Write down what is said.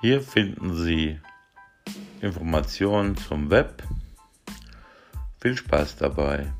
Hier finden Sie Informationen zum Web. Viel Spaß dabei!